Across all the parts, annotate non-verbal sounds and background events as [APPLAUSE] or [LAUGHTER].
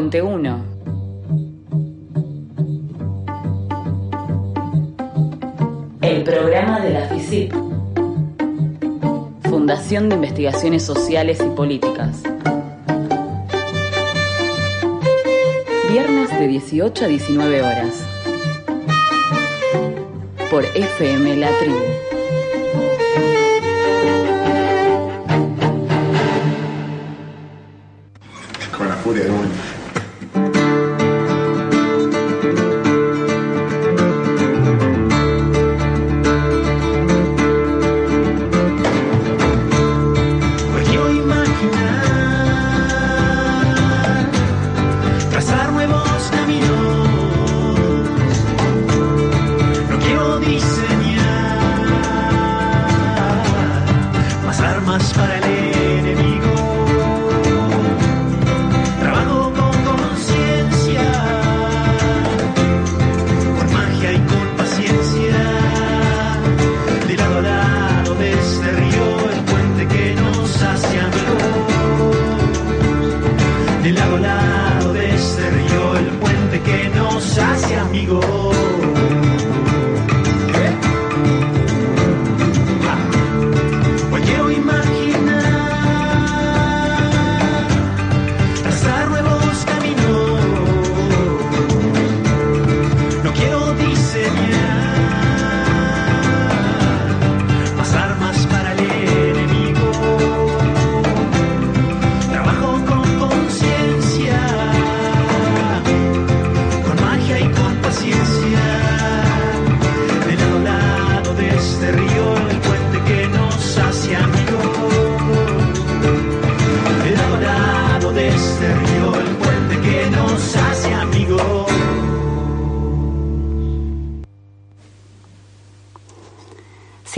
Puente 1. El programa de la FICIP. Fundación de Investigaciones Sociales y Políticas. Viernes de 18 a 19 horas. Por FM La Tribu. Con la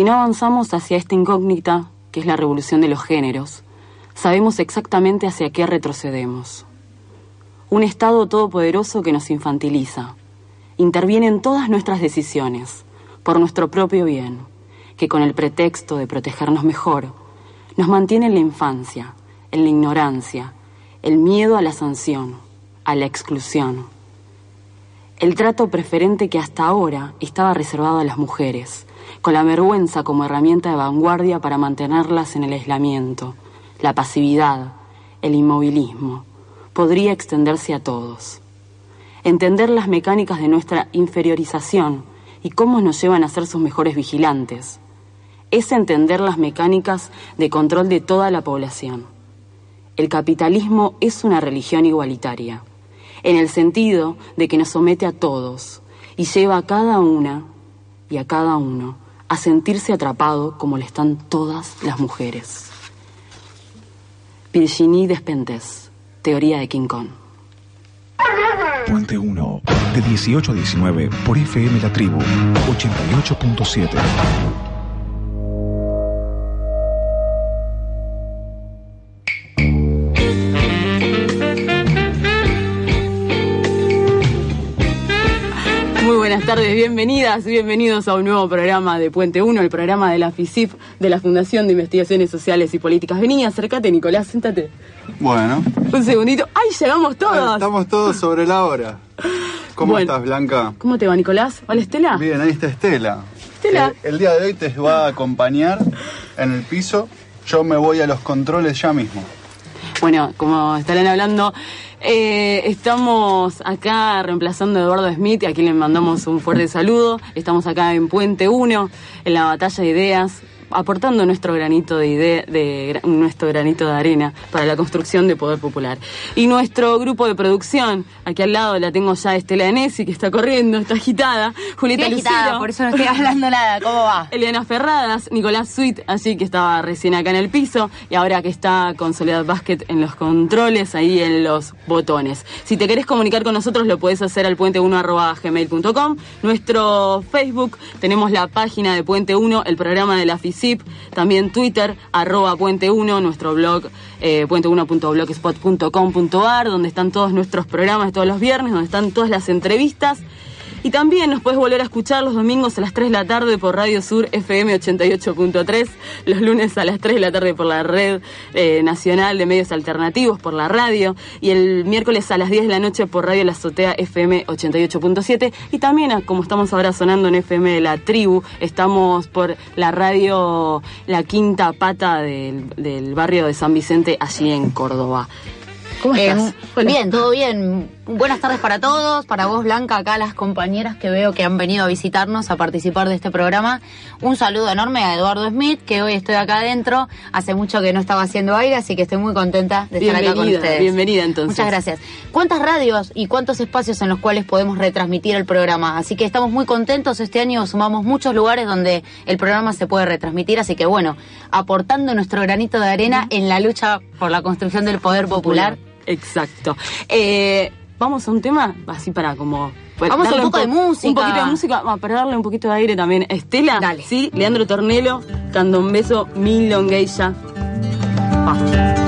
Si no avanzamos hacia esta incógnita, que es la revolución de los géneros, sabemos exactamente hacia qué retrocedemos. Un Estado todopoderoso que nos infantiliza, interviene en todas nuestras decisiones, por nuestro propio bien, que con el pretexto de protegernos mejor, nos mantiene en la infancia, en la ignorancia, el miedo a la sanción, a la exclusión. El trato preferente que hasta ahora estaba reservado a las mujeres, con la vergüenza como herramienta de vanguardia para mantenerlas en el aislamiento, la pasividad, el inmovilismo, podría extenderse a todos. Entender las mecánicas de nuestra inferiorización y cómo nos llevan a ser sus mejores vigilantes, es entender las mecánicas de control de toda la población. El capitalismo es una religión igualitaria, en el sentido de que nos somete a todos y lleva a cada una y a cada uno a sentirse atrapado como le están todas las mujeres. Virginie Despentes, Teoría de King Kong. Puente 1, de 18 a 19 por FM La Tribu, 88.7. tardes, bienvenidas, bienvenidos a un nuevo programa de Puente 1, el programa de la FICIP, de la Fundación de Investigaciones Sociales y Políticas. Vení, acércate, Nicolás, siéntate. Bueno, Un segundito. ¡Ay, llegamos todos! estamos todos sobre la hora. ¿Cómo Bueno. estás, Blanca? ¿Cómo te va, Nicolás? Hola, Estela. Bien, ahí está Estela. Estela. El día de hoy te va a acompañar en el piso. Yo me voy a los controles ya mismo. Bueno, como estarán hablando, eh, estamos acá reemplazando a Eduardo Smith, a quien le mandamos un fuerte saludo. Estamos acá en Puente 1, en la batalla de ideas, aportando nuestro granito de idea, de nuestro granito de arena para la construcción de poder popular. Y nuestro grupo de producción, aquí al lado la tengo ya Estela Enesi, que está corriendo, está agitada, Julieta Estoy agitada, Lucero. por eso no estoy hablando nada. ¿Cómo va? [LAUGHS] Eliana Ferradas, Nicolás Sweet, así que estaba recién acá en el piso y ahora que está con Soledad Basket en los controles, ahí en los botones. Si te querés comunicar con nosotros lo podés hacer al puente1 Nuestro Facebook, tenemos la página de Puente 1, el programa de la También Twitter, arroba Puente 1, nuestro blog eh, puente1.blogspot.com.ar, donde están todos nuestros programas todos los viernes, donde están todas las entrevistas. Y también nos puedes volver a escuchar los domingos a las 3 de la tarde por Radio Sur FM 88.3, los lunes a las 3 de la tarde por la red eh, nacional de medios alternativos, por la radio, y el miércoles a las 10 de la noche por Radio La Azotea FM 88.7. Y también, ah, como estamos ahora sonando en FM de la tribu, estamos por la radio La Quinta Pata del, del barrio de San Vicente, allí en Córdoba. ¿Cómo estás? Bien, todo bien. Buenas tardes para todos, para vos Blanca, acá las compañeras que veo que han venido a visitarnos a participar de este programa. Un saludo enorme a Eduardo Smith, que hoy estoy acá adentro. Hace mucho que no estaba haciendo aire, así que estoy muy contenta de estar acá con ustedes. bienvenida, entonces. Muchas gracias. ¿Cuántas radios y cuántos espacios en los cuales podemos retransmitir el programa? Así que estamos muy contentos. Este año sumamos muchos lugares donde el programa se puede retransmitir, así que bueno, aportando nuestro granito de arena en la lucha por la construcción del poder popular. Exacto. Eh, vamos a un tema así para como. para Vamos a un poco de po- música. Un poquito de música, va, para darle un poquito de aire también. Estela, Dale. sí, Leandro Tornelo, dando un beso, Milongueya. Va.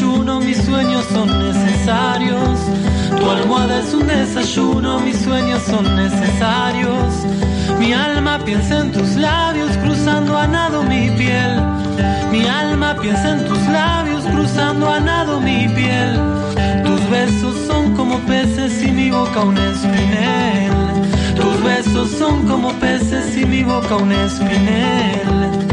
Desayuno, mis sueños son necesarios. Tu almohada es un desayuno, mis sueños son necesarios. Mi alma piensa en tus labios cruzando a nado mi piel. Mi alma piensa en tus labios cruzando a nado mi piel. Tus besos son como peces y mi boca un espinel. Tus besos son como peces y mi boca un espinel.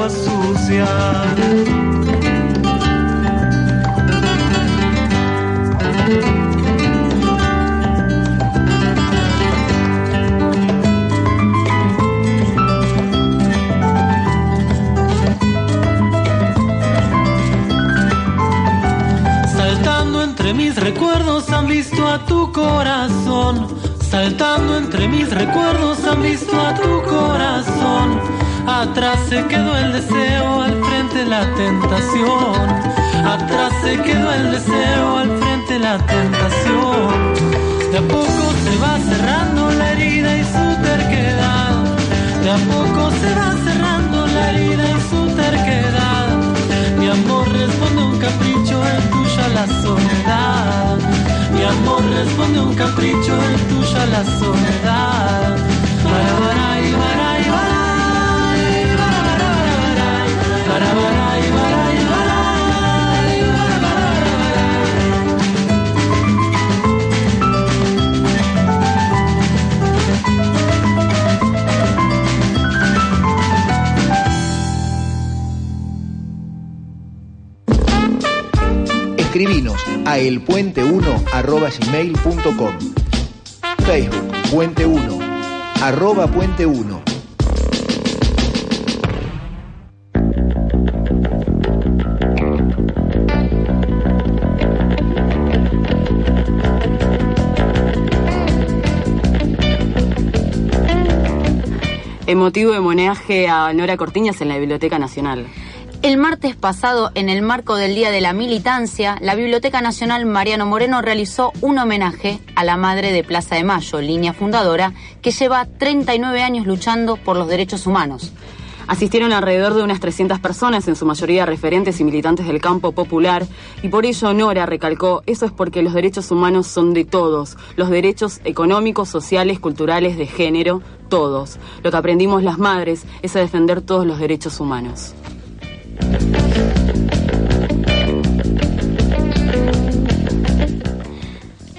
Agua. Saltando entre mis recuerdos han visto a tu corazón. Saltando entre mis recuerdos han visto a tu corazón. Atrás se quedó el deseo, al frente la tentación. Atrás se quedó el deseo, al frente la tentación. De a poco se va cerrando la herida y su terquedad. De a poco se va cerrando la herida y su terquedad. Mi amor responde a un capricho, es tuya la soledad. Mi amor responde a un capricho, es tuya la soledad. Bara, bara, y bara, elpuente1 arroba gmail.com. Facebook, Puente 1, arroba Puente 1. Emotivo homenaje a Nora Cortiñas en la Biblioteca Nacional. El martes pasado, en el marco del Día de la Militancia, la Biblioteca Nacional Mariano Moreno realizó un homenaje a la madre de Plaza de Mayo, línea fundadora, que lleva 39 años luchando por los derechos humanos. Asistieron alrededor de unas 300 personas, en su mayoría referentes y militantes del campo popular, y por ello Nora recalcó, eso es porque los derechos humanos son de todos, los derechos económicos, sociales, culturales, de género, todos. Lo que aprendimos las madres es a defender todos los derechos humanos.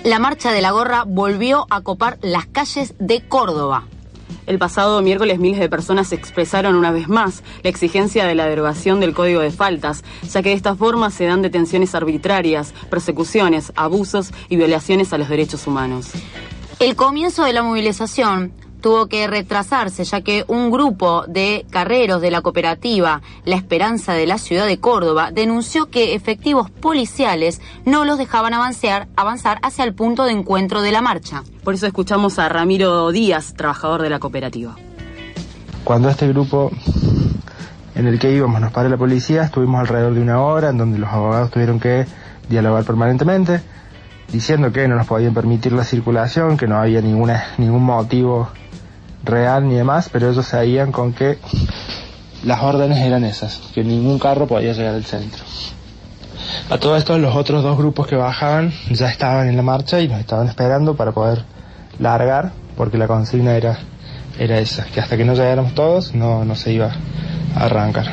La marcha de la gorra volvió a copar las calles de Córdoba. El pasado miércoles miles de personas expresaron una vez más la exigencia de la derogación del Código de Faltas, ya que de esta forma se dan detenciones arbitrarias, persecuciones, abusos y violaciones a los derechos humanos. El comienzo de la movilización tuvo que retrasarse ya que un grupo de carreros de la cooperativa La Esperanza de la ciudad de Córdoba denunció que efectivos policiales no los dejaban avanzar, avanzar hacia el punto de encuentro de la marcha. Por eso escuchamos a Ramiro Díaz, trabajador de la cooperativa. Cuando este grupo en el que íbamos nos paró la policía, estuvimos alrededor de una hora en donde los abogados tuvieron que dialogar permanentemente, diciendo que no nos podían permitir la circulación, que no había ninguna, ningún motivo real ni demás, pero ellos sabían con que las órdenes eran esas, que ningún carro podía llegar al centro. A todo esto los otros dos grupos que bajaban ya estaban en la marcha y nos estaban esperando para poder largar, porque la consigna era, era esa, que hasta que no llegáramos todos no, no se iba a arrancar.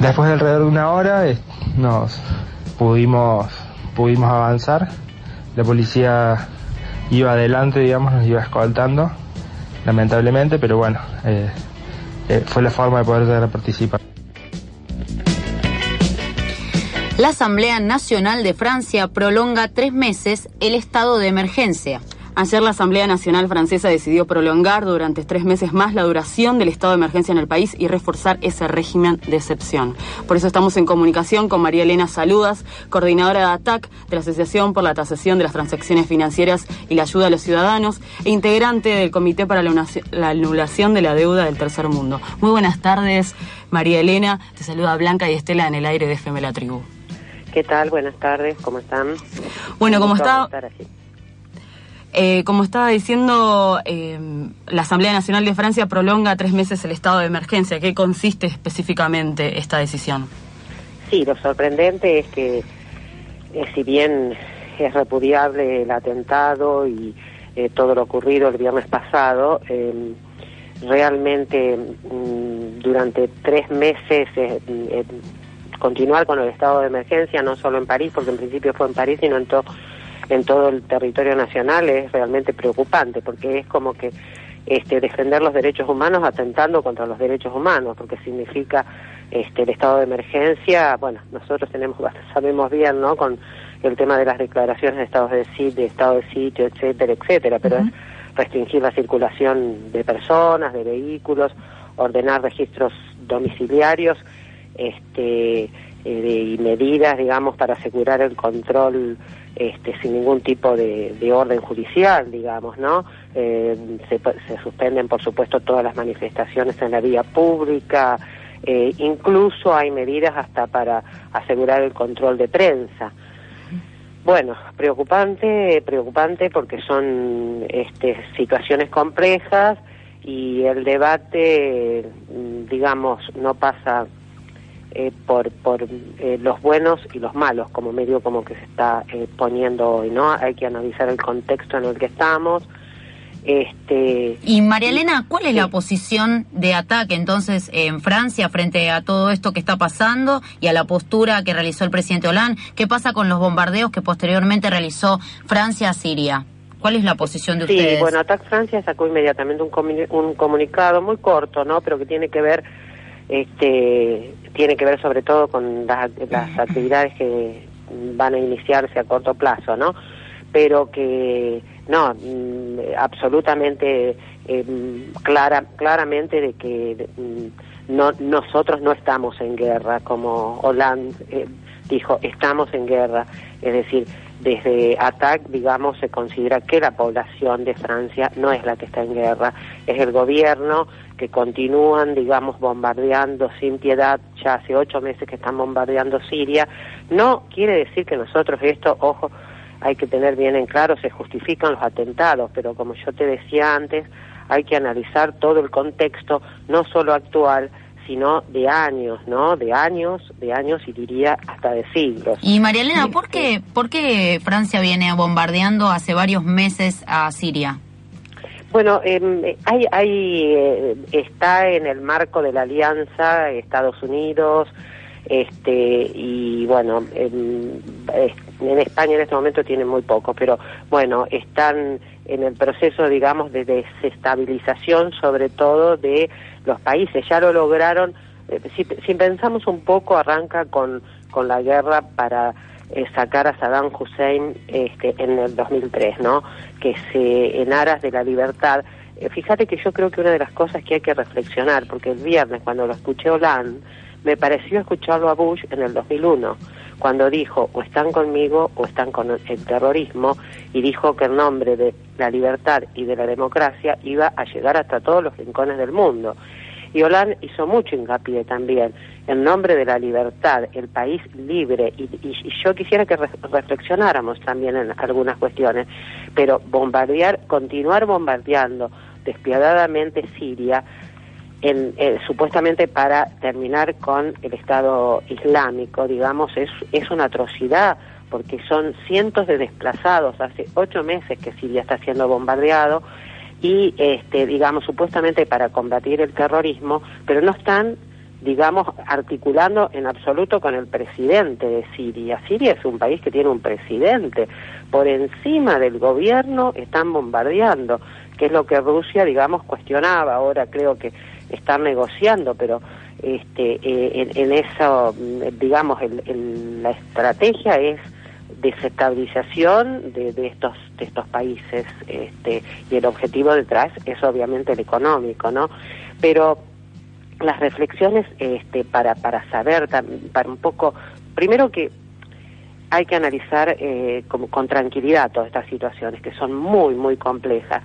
Después de alrededor de una hora eh, nos pudimos, pudimos avanzar, la policía iba adelante, digamos, nos iba escoltando lamentablemente, pero bueno, eh, eh, fue la forma de poder llegar a participar. La Asamblea Nacional de Francia prolonga tres meses el estado de emergencia. Ayer la Asamblea Nacional Francesa decidió prolongar durante tres meses más la duración del estado de emergencia en el país y reforzar ese régimen de excepción. Por eso estamos en comunicación con María Elena Saludas, coordinadora de ATAC de la Asociación por la Tasación de las Transacciones Financieras y la Ayuda a los Ciudadanos e integrante del Comité para la la Anulación de la Deuda del Tercer Mundo. Muy buenas tardes, María Elena. Te saluda Blanca y Estela en el aire de FM La Tribu. ¿Qué tal? Buenas tardes, ¿cómo están? Bueno, como está... Eh, como estaba diciendo, eh, la Asamblea Nacional de Francia prolonga tres meses el estado de emergencia. ¿Qué consiste específicamente esta decisión? Sí, lo sorprendente es que, eh, si bien es repudiable el atentado y eh, todo lo ocurrido el viernes pasado, eh, realmente mm, durante tres meses eh, continuar con el estado de emergencia, no solo en París, porque en principio fue en París, sino en todo en todo el territorio nacional es realmente preocupante porque es como que este, defender los derechos humanos atentando contra los derechos humanos porque significa este, el estado de emergencia. Bueno nosotros tenemos [LAUGHS] sabemos bien no con el tema de las declaraciones de estados de sitio de estado de sitio etcétera etcétera pero es restringir la circulación de personas de vehículos ordenar registros domiciliarios este eh, y medidas, digamos, para asegurar el control este, sin ningún tipo de, de orden judicial, digamos, ¿no? Eh, se, se suspenden, por supuesto, todas las manifestaciones en la vía pública, eh, incluso hay medidas hasta para asegurar el control de prensa. Bueno, preocupante, preocupante porque son este, situaciones complejas y el debate, digamos, no pasa eh, por, por eh, los buenos y los malos, como medio como que se está eh, poniendo hoy, ¿no? Hay que analizar el contexto en el que estamos. Este, Y María Elena, ¿cuál es la posición de ataque entonces en Francia frente a todo esto que está pasando y a la postura que realizó el presidente Hollande? ¿Qué pasa con los bombardeos que posteriormente realizó Francia a Siria? ¿Cuál es la posición de Sí, ustedes? bueno, ATAC Francia sacó inmediatamente un, comuni- un comunicado muy corto, ¿no? Pero que tiene que ver, este, tiene que ver sobre todo con las, las actividades que van a iniciarse a corto plazo, ¿no? Pero que, no, mm, absolutamente eh, clara, claramente de que mm, no, nosotros no estamos en guerra, como Hollande eh, dijo, estamos en guerra, es decir, desde ATAC, digamos, se considera que la población de Francia no es la que está en guerra, es el gobierno que continúan, digamos, bombardeando sin piedad, ya hace ocho meses que están bombardeando Siria. No quiere decir que nosotros esto, ojo, hay que tener bien en claro, se justifican los atentados, pero como yo te decía antes, hay que analizar todo el contexto, no solo actual, sino de años, ¿no? De años, de años y diría hasta de siglos. Y María Elena, ¿por qué, ¿por qué Francia viene bombardeando hace varios meses a Siria? Bueno, eh, hay, hay, eh, está en el marco de la alianza Estados Unidos, este y bueno en, en España en este momento tienen muy poco pero bueno están en el proceso digamos de desestabilización sobre todo de los países ya lo lograron eh, si, si pensamos un poco arranca con con la guerra para eh, sacar a Saddam Hussein este, en el 2003, ¿no? Que se en aras de la libertad. eh, fíjate que yo creo que una de las cosas que hay que reflexionar, porque el viernes cuando lo escuché Hollande, me pareció escucharlo a Bush en el 2001, cuando dijo o están conmigo o están con el terrorismo, y dijo que en nombre de la libertad y de la democracia iba a llegar hasta todos los rincones del mundo. Y Hollande hizo mucho hincapié también en nombre de la libertad, el país libre, y, y- y yo quisiera que re- reflexionáramos también en algunas cuestiones, pero bombardear, continuar bombardeando despiadadamente Siria, eh, supuestamente para terminar con el Estado Islámico, digamos, es, es una atrocidad, porque son cientos de desplazados, hace ocho meses que Siria está siendo bombardeado, y, este, digamos, supuestamente para combatir el terrorismo, pero no están, digamos, articulando en absoluto con el presidente de Siria. Siria es un país que tiene un presidente. Por encima del gobierno están bombardeando, que es lo que Rusia, digamos, cuestionaba. Ahora creo que están negociando, pero este, eh, en, en eso, mm, digamos, el- el- la estrategia es desestabilización de, de estos de estos países este, y el objetivo detrás es obviamente el económico no pero las reflexiones este, para para saber para un poco primero que hay que analizar eh, como con tranquilidad todas estas situaciones que son muy muy complejas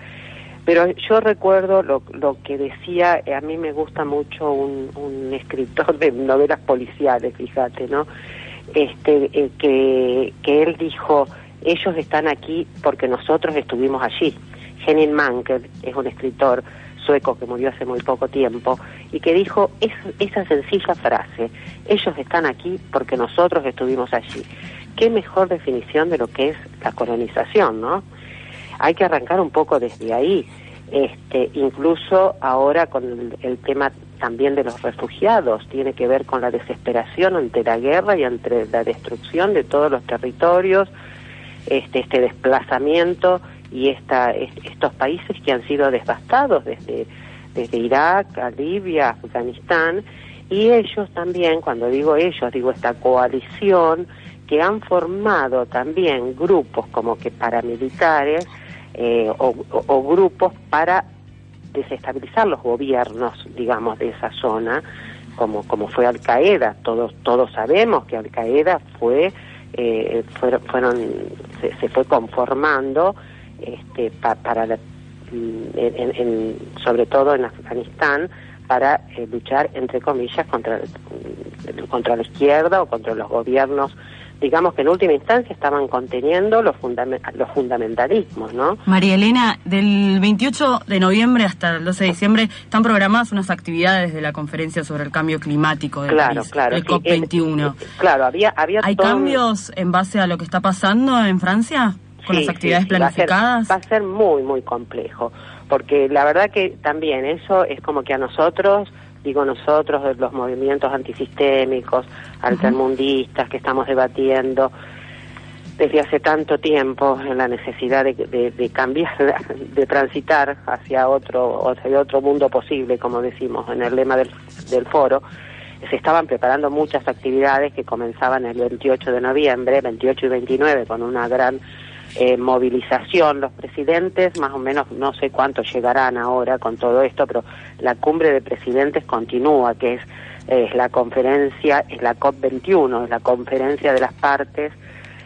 pero yo recuerdo lo, lo que decía, eh, a mí me gusta mucho un, escritor de novelas policiales, fíjate, ¿no? Este, eh, que, que él dijo, ellos están aquí porque nosotros estuvimos allí. Henning Mankell es un escritor sueco que murió hace muy poco tiempo y que dijo es- esa sencilla frase, ellos están aquí porque nosotros estuvimos allí. Qué mejor definición de lo que es la colonización, ¿no? Hay que arrancar un poco desde ahí. Este, incluso ahora con el, el tema también de los refugiados, tiene que ver con la desesperación ante la guerra y ante la destrucción de todos los territorios, este, este desplazamiento y esta, est- estos países que han sido devastados desde, desde Irak a Libia, Afganistán, y ellos también, cuando digo ellos, digo esta coalición que han formado también grupos como que paramilitares eh, o, o- grupos para desestabilizar los gobiernos, digamos, de esa zona, como, como fue Al Qaeda. Todos, todos sabemos que Al Qaeda fue, eh, fueron, fueron, se, se fue conformando este, pa- para la- mm, en- en- sobre todo en Afganistán para eh, luchar entre comillas contra contra la izquierda o contra los gobiernos digamos que en última instancia estaban conteniendo los fundame- los fundamentalismos no María Elena, del 28 de noviembre hasta el 12 de diciembre están programadas unas actividades de la conferencia sobre el cambio climático de claro París, claro el sí, COP21. eh, claro había había ¿Hay todo cambios en base a lo que está pasando en Francia con Sí, las actividades sí, sí, va a ser- planificadas? Va a, ser, muy, muy complejo, porque la verdad que también eso es como que a nosotros, digo nosotros, los movimientos antisistémicos, altermundistas que estamos debatiendo desde hace tanto tiempo en la necesidad de, de- de cambiar, [LAUGHS] de transitar hacia otro, hacia otro mundo posible, como decimos en el lema del, del foro, se estaban preparando muchas actividades que comenzaban el 28 de noviembre, 28 y 29, con una gran eh, movilización. Los presidentes, más o menos, no sé cuántos llegarán ahora con todo esto, pero la cumbre de presidentes continúa, que es, es la conferencia, es la COP21, es la conferencia de las partes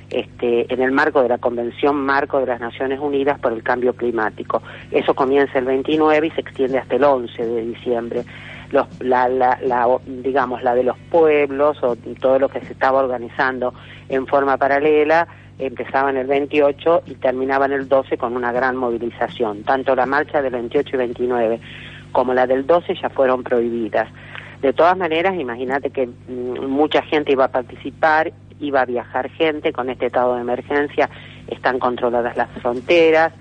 este, en el marco de la Convención Marco de las Naciones Unidas por el Cambio Climático. Eso comienza el 29 y se extiende hasta el 11 de diciembre. Los, la, la, la, digamos, la de los pueblos o todo lo que se estaba organizando en forma paralela empezaban el 28 y terminaban el 12 con una gran movilización. Tanto la marcha del 28 y 29 como la del 12 ya fueron prohibidas. De todas maneras, imagínate que mm, mucha gente iba a participar, iba a viajar gente con este estado de emergencia, están controladas las fronteras,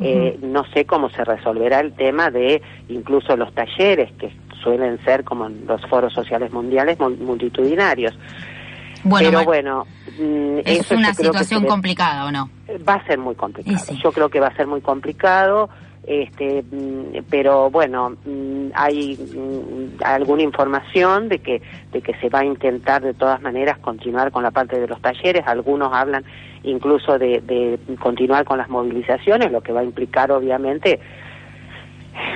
eh, no sé cómo se resolverá el tema de incluso los talleres que suelen ser como en los foros sociales mundiales mul- multitudinarios. Bueno, Pero bueno, mm, es eso una que situación complicada, ¿o no? va a ser muy complicado. Sí. Yo creo que va a ser muy complicado, este, mm, pero bueno, mm, hay alguna información de que de que se va a intentar de todas maneras continuar con la parte de los talleres. Algunos hablan incluso de, de continuar con las movilizaciones, lo que va a implicar obviamente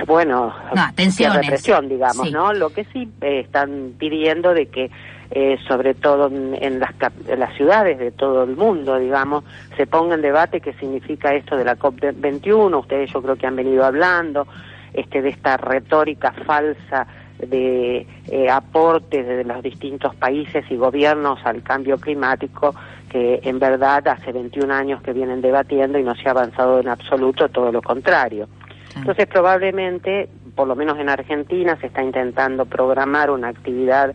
bueno, No, represión, digamos, Sí. ¿no? Lo que sí eh, están pidiendo de que, eh, sobre todo en, en las, en las ciudades de todo el mundo, digamos, se ponga en debate qué significa esto de la COP21. Ustedes yo creo que han venido hablando este de esta retórica falsa de eh, aportes de los distintos países y gobiernos al cambio climático que en verdad hace 21 años que vienen debatiendo y no se ha avanzado en absoluto, todo lo contrario. Entonces probablemente, por lo menos en Argentina, se está intentando programar una actividad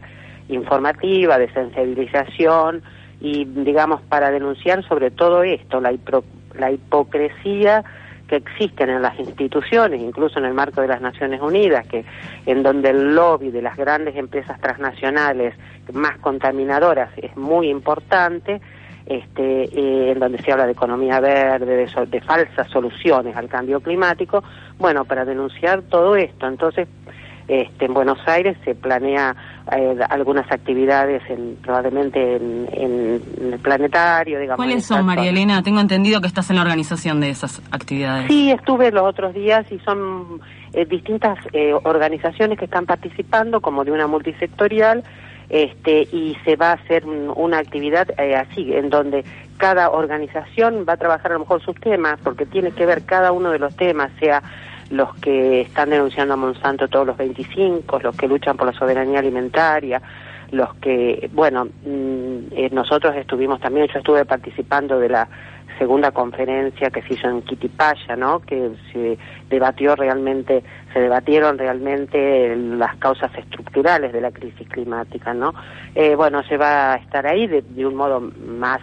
informativa de sensibilización y, digamos, para denunciar sobre todo esto, la, hipro- la hipocresía que existen en las instituciones, incluso en el marco de las Naciones Unidas, que en donde el lobby de las grandes empresas transnacionales más contaminadoras es muy importante, este, eh, en donde se habla de economía verde, de, so- de falsas soluciones al cambio climático, bueno, para denunciar todo esto. Entonces, este, en Buenos Aires se planea eh, algunas actividades en, probablemente en, en- el planetario, digamos. ¿Cuáles son, María. Elena? Tengo entendido que estás en la organización de esas actividades. Sí, estuve los otros días y son eh, distintas eh, organizaciones que están participando, como de una multisectorial, este, y se va a hacer un- una actividad eh, así, en donde cada organización va a trabajar a lo mejor sus temas, porque tiene que ver cada uno de los temas, sea los que están denunciando a Monsanto todos los 25, los que luchan por la soberanía alimentaria, los que, bueno, mm, eh, nosotros estuvimos también, yo estuve participando de la segunda conferencia que se hizo en Quitipaya, ¿no? Que se debatió realmente, se debatieron realmente las causas estructurales de la crisis climática, ¿no? Eh, bueno, se va a estar ahí de, de un modo más,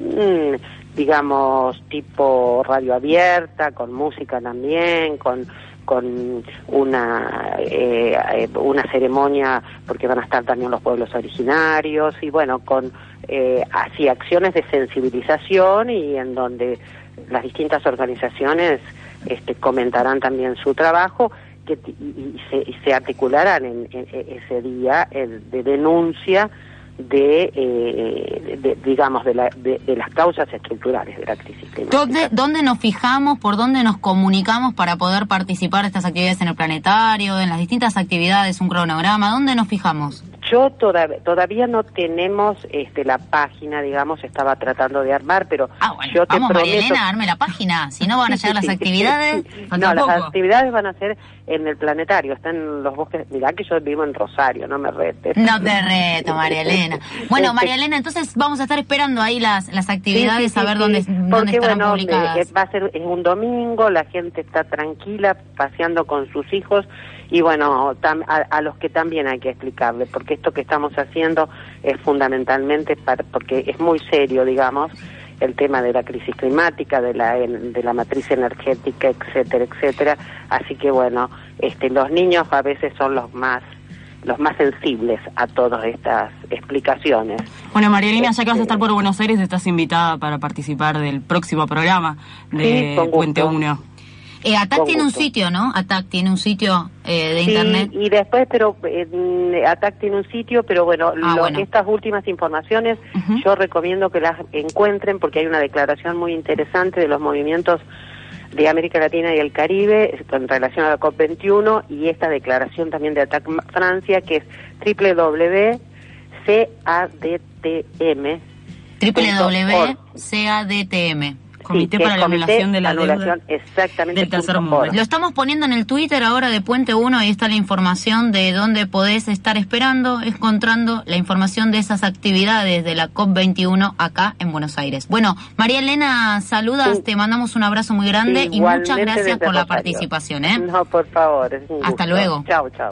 mm, digamos, tipo radio abierta, con música también, con con una eh, eh, una ceremonia porque van a estar también los pueblos originarios y bueno con eh, así acciones de sensibilización y en donde las distintas organizaciones este, comentarán también su trabajo que y, y se, y se articularán en, en- en ese día el de denuncia de, eh, de- digamos de, la- de- las causas estructurales de la crisis. ¿Dónde, ¿Dónde nos fijamos, por dónde nos comunicamos para poder participar de estas actividades en el planetario, en las distintas actividades, un cronograma? ¿Dónde nos fijamos? Yo toda- todavía no tenemos este, la página, digamos, estaba tratando de armar, pero Ah, bueno, yo te vamos, María prometo... Elena, arme la página. Si no van a llegar las actividades, No, las actividades van a ser en el planetario, están en los bosques. Mirá que yo vivo en Rosario, no me retes. No te reto, María Elena. Bueno, Este, María Elena, entonces vamos a estar esperando ahí las, las actividades, Sí, sí, a ver dónde, sí. dónde Porque, estarán bueno, publicadas. eh, va a ser es un domingo, la gente está tranquila, paseando con sus hijos y bueno, tam- a, a los que también hay que explicarle, porque esto que estamos haciendo es fundamentalmente para, porque es muy serio, digamos, el tema de la crisis climática, de la de la matriz energética, etcétera, etcétera. Así que bueno, este los niños a veces son los más los más sensibles a todas estas explicaciones. Bueno, María Elena, ya que vas a Este- estar por Buenos Aires, estás invitada para participar del próximo programa Sí, de gusto. Puente 1. Eh, ATAC tiene un sitio, ¿no? ATAC tiene un sitio eh, de Sí, internet. y después, pero eh, ATAC tiene un sitio, pero bueno, Ah, lo- bueno. estas últimas informaciones yo recomiendo que las encuentren porque hay una declaración muy interesante de los movimientos de América Latina y el Caribe con relación a la COP21 y esta declaración también de ATAC Francia que es www.cadtm www.cadtm. Comité para la Comité Anulación de la Anulación, Deuda exactamente, del Tercer Mundo. Lo estamos poniendo en el Twitter ahora de Puente 1, ahí está la información de dónde podés estar esperando, encontrando la información de esas actividades de la COP21 acá en Buenos Aires. Bueno, María Elena, saludas, Sí. te mandamos un abrazo muy grande y muchas gracias por la Rosario. participación. ¿eh? No, por favor. Hasta luego. Chao, chao.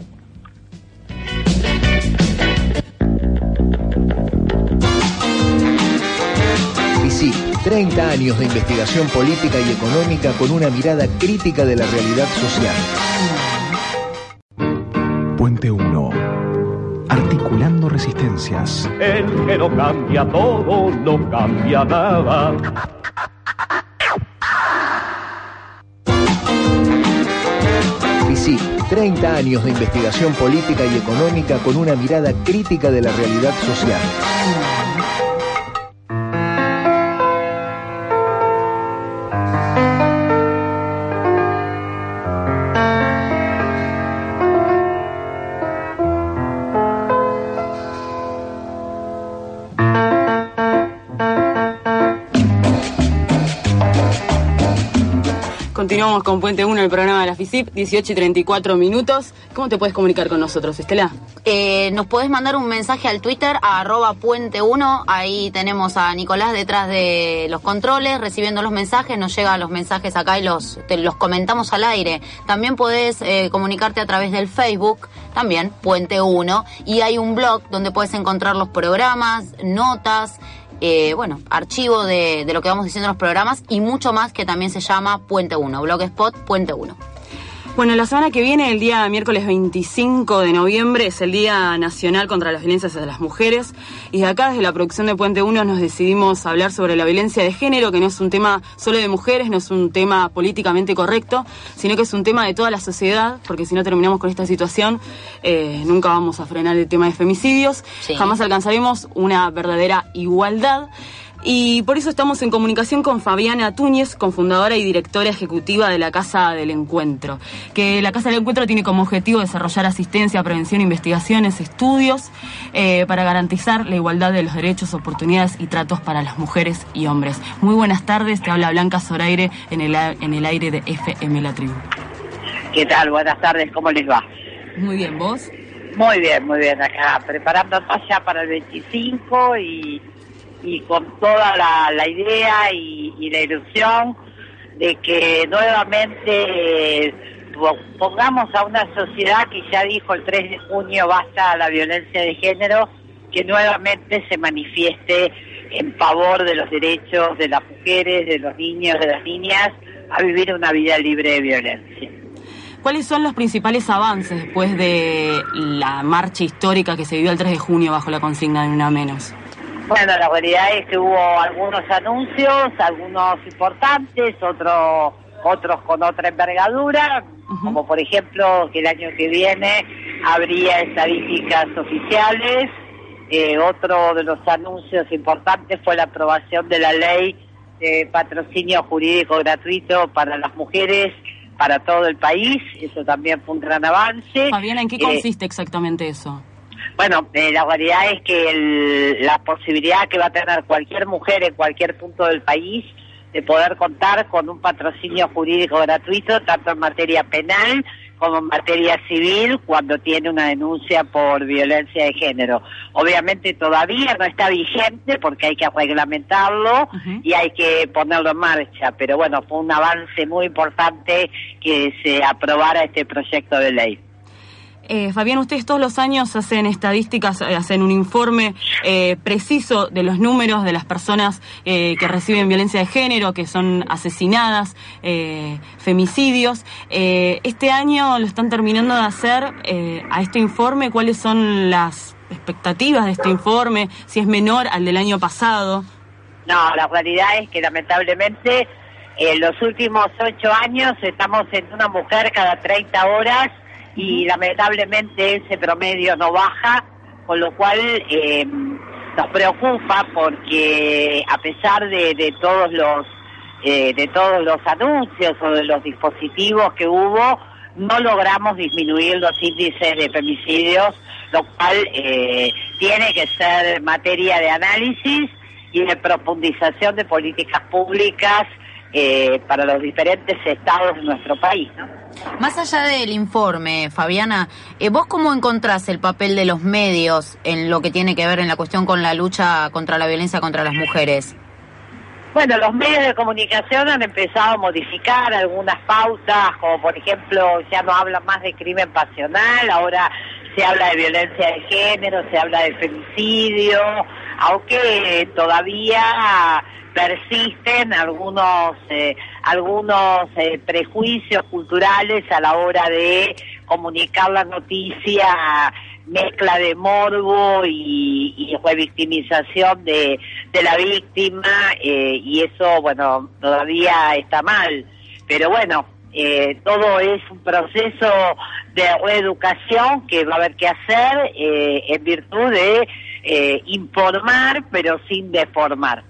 Y sí, 30 años de investigación política y económica con una mirada crítica de la realidad social. Puente 1. Articulando resistencias. El que no cambia todo, no cambia nada. FICIP, 30 años de investigación política y económica con una mirada crítica de la realidad social. Con Puente 1, el programa de la FICIP, 18 y 34 minutos. ¿Cómo te puedes comunicar con nosotros, Estela? Eh, nos podés mandar un mensaje al Twitter a arroba puente1. Ahí tenemos a Nicolás detrás de los controles recibiendo los mensajes. Nos llegan los mensajes acá y los, los comentamos al aire. También podés eh, comunicarte a través del Facebook, también Puente 1. Y hay un blog donde puedes encontrar los programas, notas. Eh, bueno, archivo de, de lo que vamos diciendo en los programas y mucho más que también se llama Puente 1, Blogspot Puente 1. Bueno, la semana que viene, el día miércoles 25 de noviembre, es el Día Nacional contra las Violencias hacia las Mujeres. Y de acá, desde la producción de Puente 1, nos decidimos hablar sobre la violencia de género, que no es un tema solo de mujeres, no es un tema políticamente correcto, sino que es un tema de toda la sociedad, porque si no terminamos con esta situación, eh, nunca vamos a frenar el tema de femicidios, Sí. jamás alcanzaremos una verdadera igualdad. Y por eso estamos en comunicación con Fabiana Túñez, cofundadora y directora ejecutiva de la Casa del Encuentro. Que la Casa del Encuentro tiene como objetivo desarrollar asistencia, prevención, investigaciones, estudios eh, para garantizar la igualdad de los derechos, oportunidades y tratos para las mujeres y hombres. Muy buenas tardes, te habla Blanca Zoraire en el, en el aire de FM La Tribu. ¿Qué tal? Buenas tardes, ¿cómo les va? Muy bien, ¿vos? Muy bien, muy bien, acá preparándonos ya para el 25 y, y con toda la, la idea y, la ilusión de que nuevamente eh, po- pongamos a una sociedad que ya dijo el 3 de junio basta la violencia de género, que nuevamente se manifieste en favor de los derechos de las mujeres, de los niños, de las niñas, a vivir una vida libre de violencia. ¿Cuáles son los principales avances después de la marcha histórica que se vivió el 3 de junio bajo la consigna de una menos? Bueno, la realidad es que hubo algunos anuncios, algunos importantes, otros otros con otra envergadura, como por ejemplo que el año que viene habría estadísticas oficiales. Eh, otro de los anuncios importantes fue la aprobación de la ley de patrocinio jurídico gratuito para las mujeres para todo el país. Eso también fue un gran avance. Fabiana, ¿en qué Eh, consiste exactamente eso? Bueno, eh, la realidad es que el- la posibilidad que va a tener cualquier mujer en cualquier punto del país de poder contar con un patrocinio jurídico gratuito, tanto en materia penal como en materia civil, cuando tiene una denuncia por violencia de género. Obviamente todavía no está vigente porque hay que reglamentarlo y hay que ponerlo en marcha, pero bueno, fue un avance muy importante que se aprobara este proyecto de ley. Eh, Fabián, ustedes todos los años hacen estadísticas, eh, hacen un informe eh, preciso de los números de las personas eh, que reciben violencia de género, que son asesinadas, femicidios. Este año lo están terminando de hacer a este informe. ¿Cuáles son las expectativas de este informe? Si es menor al del año pasado. No, la realidad es que lamentablemente en los últimos ocho años estamos en una mujer cada 30 horas y lamentablemente ese promedio no baja, con lo cual eh, nos preocupa porque a pesar de, de todos los eh, de todos los anuncios o de los dispositivos que hubo, no logramos disminuir los índices de femicidios, lo cual eh, tiene que ser materia de análisis y de profundización de políticas públicas eh, para los diferentes estados de nuestro país. ¿no? Más allá del informe, Fabiana, eh, ¿vos cómo encontrás el papel de los medios en lo que tiene que ver en la cuestión con la lucha contra la violencia contra las mujeres? Bueno, los medios de comunicación han empezado a modificar algunas pautas, como por ejemplo ya no hablan más de crimen pasional, ahora se habla de violencia de género, se habla de femicidio, aunque todavía persisten algunos eh, algunos eh, prejuicios culturales a la hora de comunicar la noticia mezcla de morbo y, y revictimización de, de la víctima eh, y eso, bueno, todavía está mal. Pero bueno, eh, todo es un proceso de reeducación que va a haber que hacer eh, en virtud de informar pero sin deformar.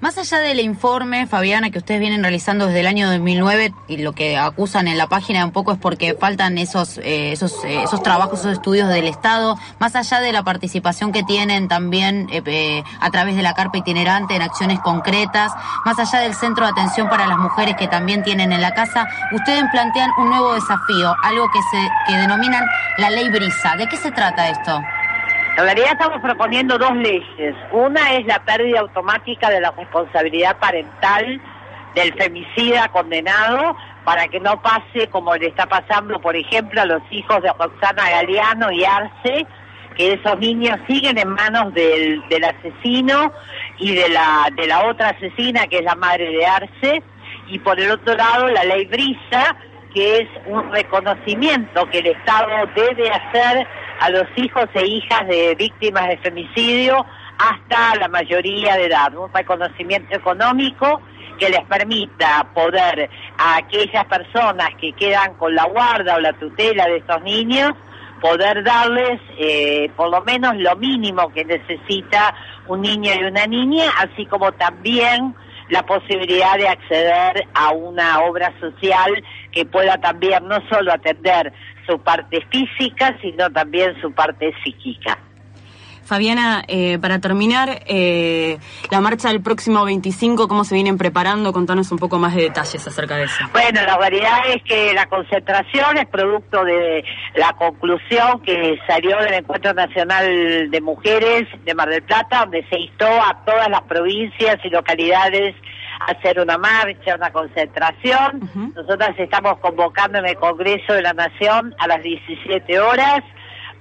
Más allá del informe, Fabiana, que ustedes vienen realizando desde el año 2009 y lo que acusan en la página un poco es porque faltan esos eh, esos eh, esos trabajos, esos estudios del Estado, más allá de la participación que tienen también eh, eh, a través de la carpa itinerante en acciones concretas, más allá del centro de atención para las mujeres que también tienen en la casa, ustedes plantean un nuevo desafío, algo que se que denominan la ley brisa. ¿De qué se trata esto? En realidad estamos proponiendo dos leyes. Una es la pérdida automática de la responsabilidad parental del femicida condenado para que no pase como le está pasando, por ejemplo, a los hijos de Roxana Galeano y Arce, que esos niños siguen en manos del, asesino y de la, de la otra asesina, que es la madre de Arce. Y por el otro lado, la ley Brisa, que es un reconocimiento que el Estado debe hacer a los hijos e hijas de víctimas de femicidio hasta la mayoría de edad, un reconocimiento económico que les permita poder a aquellas personas que quedan con la guarda o la tutela de estos niños, poder darles eh, por lo menos lo mínimo que necesita un niño y una niña, así como también la posibilidad de acceder a una obra social que pueda también no solo atender su parte física, sino también su parte psíquica. Fabiana, eh, para terminar, eh, la marcha del próximo 25, ¿cómo se vienen preparando? Contanos un poco más de detalles acerca de eso. Bueno, la realidad es que la concentración es producto de la conclusión que salió del Encuentro Nacional de Mujeres de Mar del Plata, donde se instó a todas las provincias y localidades hacer una marcha, una concentración. Nosotras estamos convocando en el Congreso de la Nación a las 17 horas.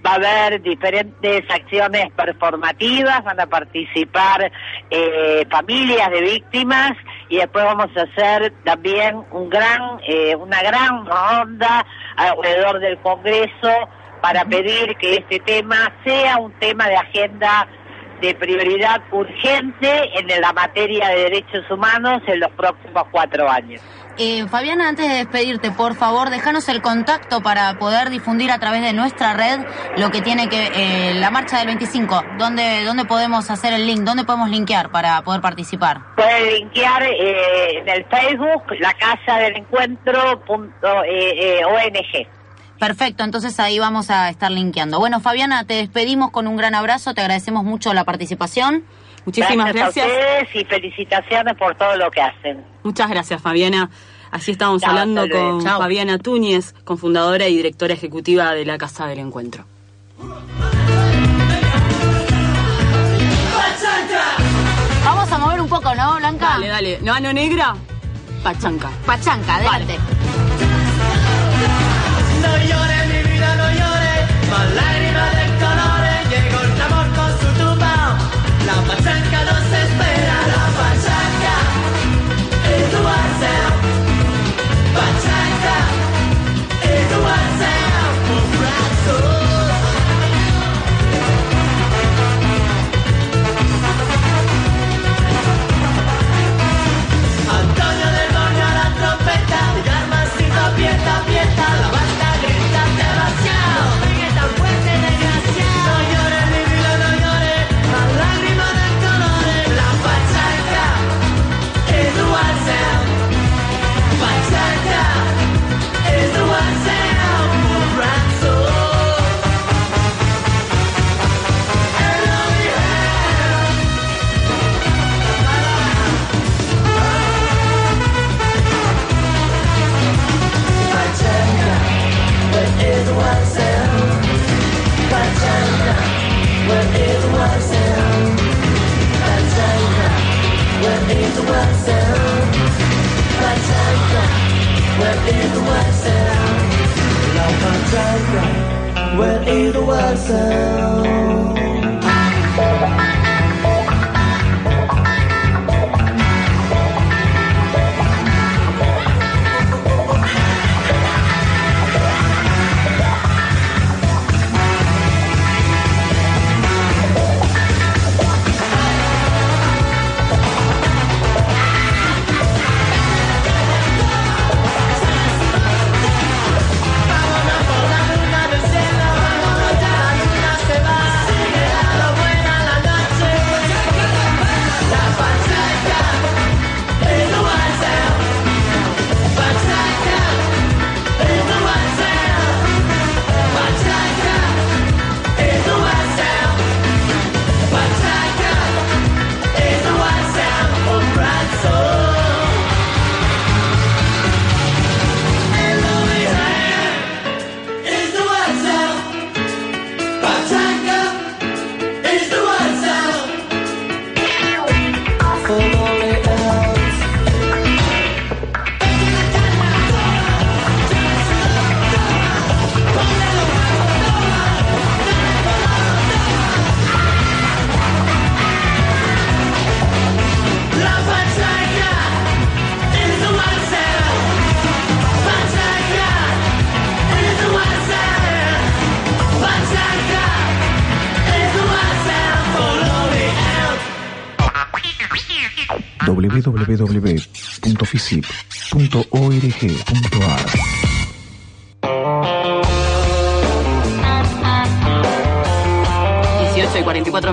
Va a haber diferentes acciones performativas, van a participar eh, familias de víctimas y después vamos a hacer también un gran, eh, una gran ronda alrededor del Congreso para pedir que este tema sea un tema de agenda de prioridad urgente en la materia de derechos humanos en los próximos cuatro años. Eh, Fabiana, antes de despedirte, por favor, déjanos el contacto para poder difundir a través de nuestra red lo que tiene que eh, la marcha del 25. ¿Dónde, ¿Dónde podemos hacer el link? ¿Dónde podemos linkear para poder participar? Pueden linkear eh, en el Facebook la casa del encuentro punto, eh, eh, ONG. Perfecto, entonces ahí vamos a estar linkeando. Bueno, Fabiana, te despedimos con un gran abrazo, te agradecemos mucho la participación. Muchísimas gracias. a ustedes y felicitaciones por todo lo que hacen. Muchas gracias, Fabiana. Así estamos Chao, hablando con Chao. Fabiana Túñez, cofundadora y directora ejecutiva de la Casa del Encuentro. Vamos a mover un poco, ¿no, Blanca? Dale, dale. ¿Mano negra? Pachanca. Pachanca, adelante. No llores, mi vida, no llores, más lágrimas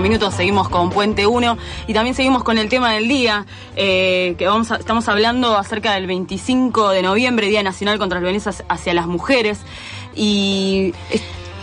minutos, seguimos con Puente 1 y también seguimos con el tema del día, eh, que vamos a- estamos hablando acerca del 25 de noviembre, Día Nacional contra las Violencias hacia las Mujeres. Y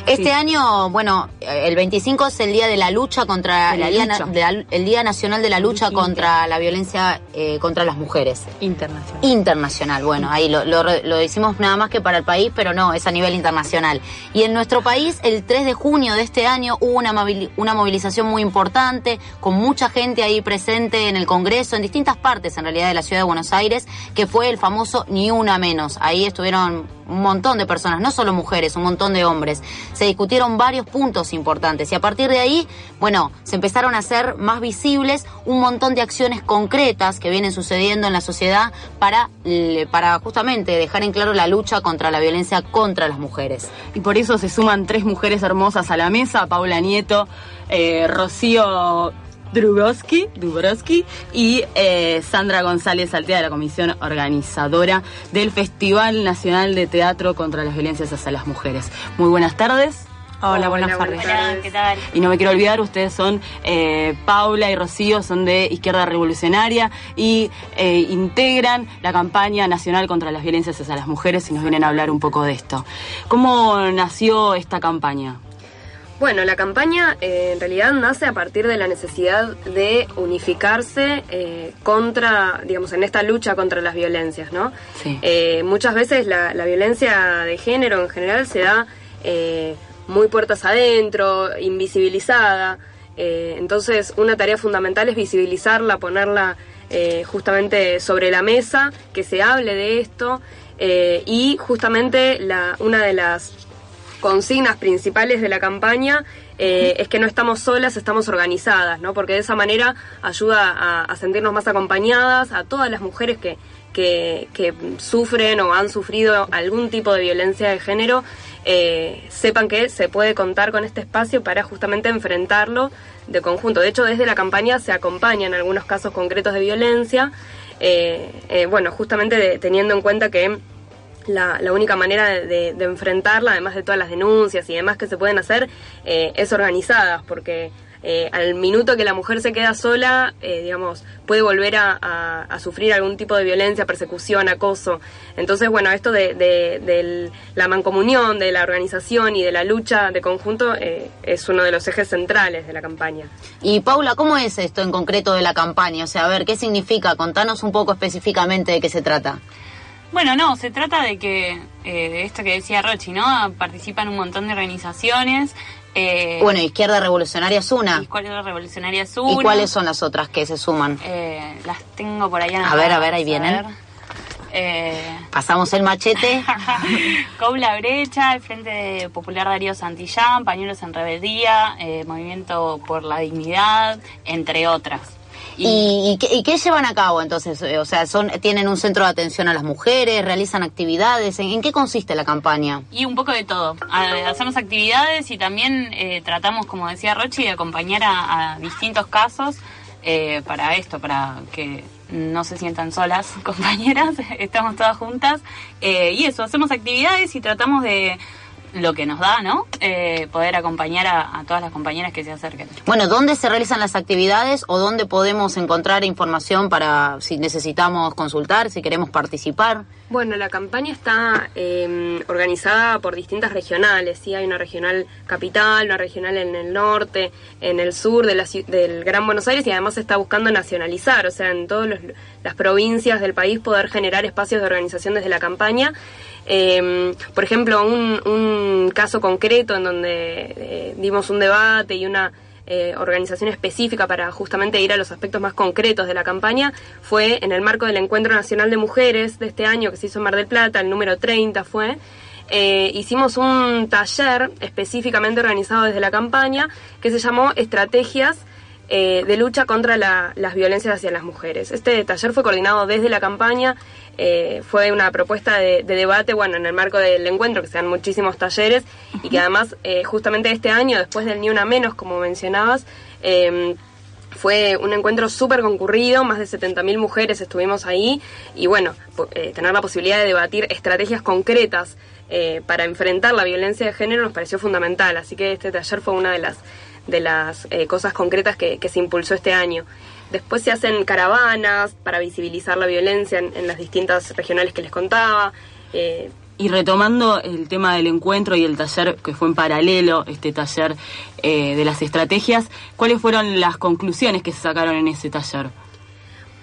Este sí. año, bueno, el 25 es el día de la lucha contra De la el, día na- lucha. de la- el día nacional de la lucha contra la violencia eh, contra las mujeres. Internacional. Internacional, bueno, ahí lo, lo, lo hicimos nada más que para el país, pero no, es a nivel internacional. Y en nuestro país, el 3 de junio de este año, hubo una, una movilización muy importante, con mucha gente ahí presente en el Congreso, en distintas partes en realidad de la ciudad de Buenos Aires, que fue el famoso Ni Una Menos. Ahí estuvieron un montón de personas, no solo mujeres, un montón de hombres. Se discutieron varios puntos importantes y a partir de ahí, bueno, se empezaron a hacer más visibles un montón de acciones concretas que vienen sucediendo en la sociedad para, eh, para justamente dejar en claro la lucha contra la violencia contra las mujeres. y por eso se suman tres mujeres hermosas a la mesa, Paula Nieto, eh, Rocío Drugowski, Dubrowski y eh, Sandra González Altea de la comisión organizadora del Festival Nacional de Teatro contra las Violencias hacia las Mujeres. Muy buenas tardes. Hola, buenas tardes. Hola, ¿qué tal? Y no me quiero olvidar, ustedes son eh, Paula y Rocío, son de Izquierda Revolucionaria y eh, integran la campaña nacional contra las violencias hacia las mujeres y nos vienen a hablar un poco de esto. ¿Cómo nació esta campaña? Bueno, la campaña eh, en realidad nace a partir de la necesidad de unificarse eh, contra, digamos, en esta lucha contra las violencias, ¿no? Sí. Eh, muchas veces la, la violencia de género en general se da muy puertas adentro, invisibilizada. entonces, una tarea fundamental es visibilizarla, ponerla eh, justamente sobre la mesa, que se hable de esto. y justamente la, una de las consignas principales de la campaña eh, es que no estamos solas, estamos organizadas, ¿no? Porque de esa manera ayuda a, sentirnos más acompañadas a todas las mujeres que, que, sufren o han sufrido algún tipo de violencia de género, eh, sepan que se puede contar con este espacio para justamente enfrentarlo de conjunto. De hecho, desde la campaña se acompañan algunos casos concretos de violencia, eh, bueno, justamente teniendo en cuenta que la, única manera de, enfrentarla, además de todas las denuncias y demás que se pueden hacer, eh, es organizadas, porque eh, al minuto que la mujer se queda sola, eh, digamos, puede volver a, sufrir algún tipo de violencia, persecución, acoso. Entonces, bueno, esto de, la mancomunión, de la organización y de la lucha de conjunto es uno de los ejes centrales de la campaña. Y Paula, ¿cómo es esto en concreto de la campaña? O sea, a ver, ¿qué significa? Contanos un poco específicamente de qué se trata. Bueno, no, se trata de que, eh, de esto que decía Rochi, ¿no? Participan un montón de organizaciones. Eh, Bueno, Izquierda Revolucionaria es una. ¿Y cuál es revolucionaria ¿Y cuáles son las otras que se suman? Eh, las tengo por ahí A ver, a ver, ahí vienen. ver. Eh, Pasamos el machete. [LAUGHS] Cobla Brecha, el Frente Popular Darío Santillán, Pañuelos en Rebeldía, eh, Movimiento por la Dignidad, entre otras. ¿Y, y qué, y qué llevan a cabo entonces? Eh, O sea, son tienen un centro de atención a las mujeres, realizan actividades. ¿En, en qué consiste la campaña? Y un poco de todo. A- hacemos actividades y también eh, tratamos, como decía Rochi, de acompañar a, a distintos casos eh, para esto, para que no se sientan solas, [LAUGHS] compañeras, estamos todas juntas. Eh, y eso, hacemos actividades y tratamos de lo que nos da, ¿no? Eh, poder acompañar a, a todas las compañeras que se acerquen. Bueno, ¿dónde se realizan las actividades o dónde podemos encontrar información para si necesitamos consultar, si queremos participar? Bueno, la campaña está eh, organizada por distintas regionales, ¿sí? Hay una regional capital, una regional en el norte, en el sur de la del Gran Buenos Aires y además se está buscando nacionalizar, o sea, en todas las provincias del país poder generar espacios de organización desde la campaña. Eh, por ejemplo, un, un caso concreto en donde eh, dimos un debate y una eh, organización específica para justamente ir a los aspectos más concretos de la campaña fue en el marco del Encuentro Nacional de Mujeres de este año que se hizo en Mar del Plata, el número 30 fue. eh, hicimos un taller específicamente organizado desde la campaña que se llamó Estrategias eh, de lucha contra la- las violencias hacia las mujeres. Este taller fue coordinado desde la campaña, eh, fue una propuesta de, de debate, bueno, en el marco del encuentro, que se dan muchísimos talleres y que además, eh, justamente este año, después del Ni Una Menos, como mencionabas, eh, Fue un encuentro súper concurrido, más de 70.000 mujeres estuvimos ahí y bueno, eh, tener la posibilidad de debatir estrategias concretas eh, para enfrentar la violencia de género nos pareció fundamental, así que este taller fue una de las, de las eh, cosas concretas que, que se impulsó este año. Después se hacen caravanas para visibilizar la violencia en, en las distintas regionales que les contaba. eh, Y retomando el tema del encuentro y el taller que fue en paralelo, este taller eh, de las estrategias, ¿cuáles fueron las conclusiones que se sacaron en ese taller?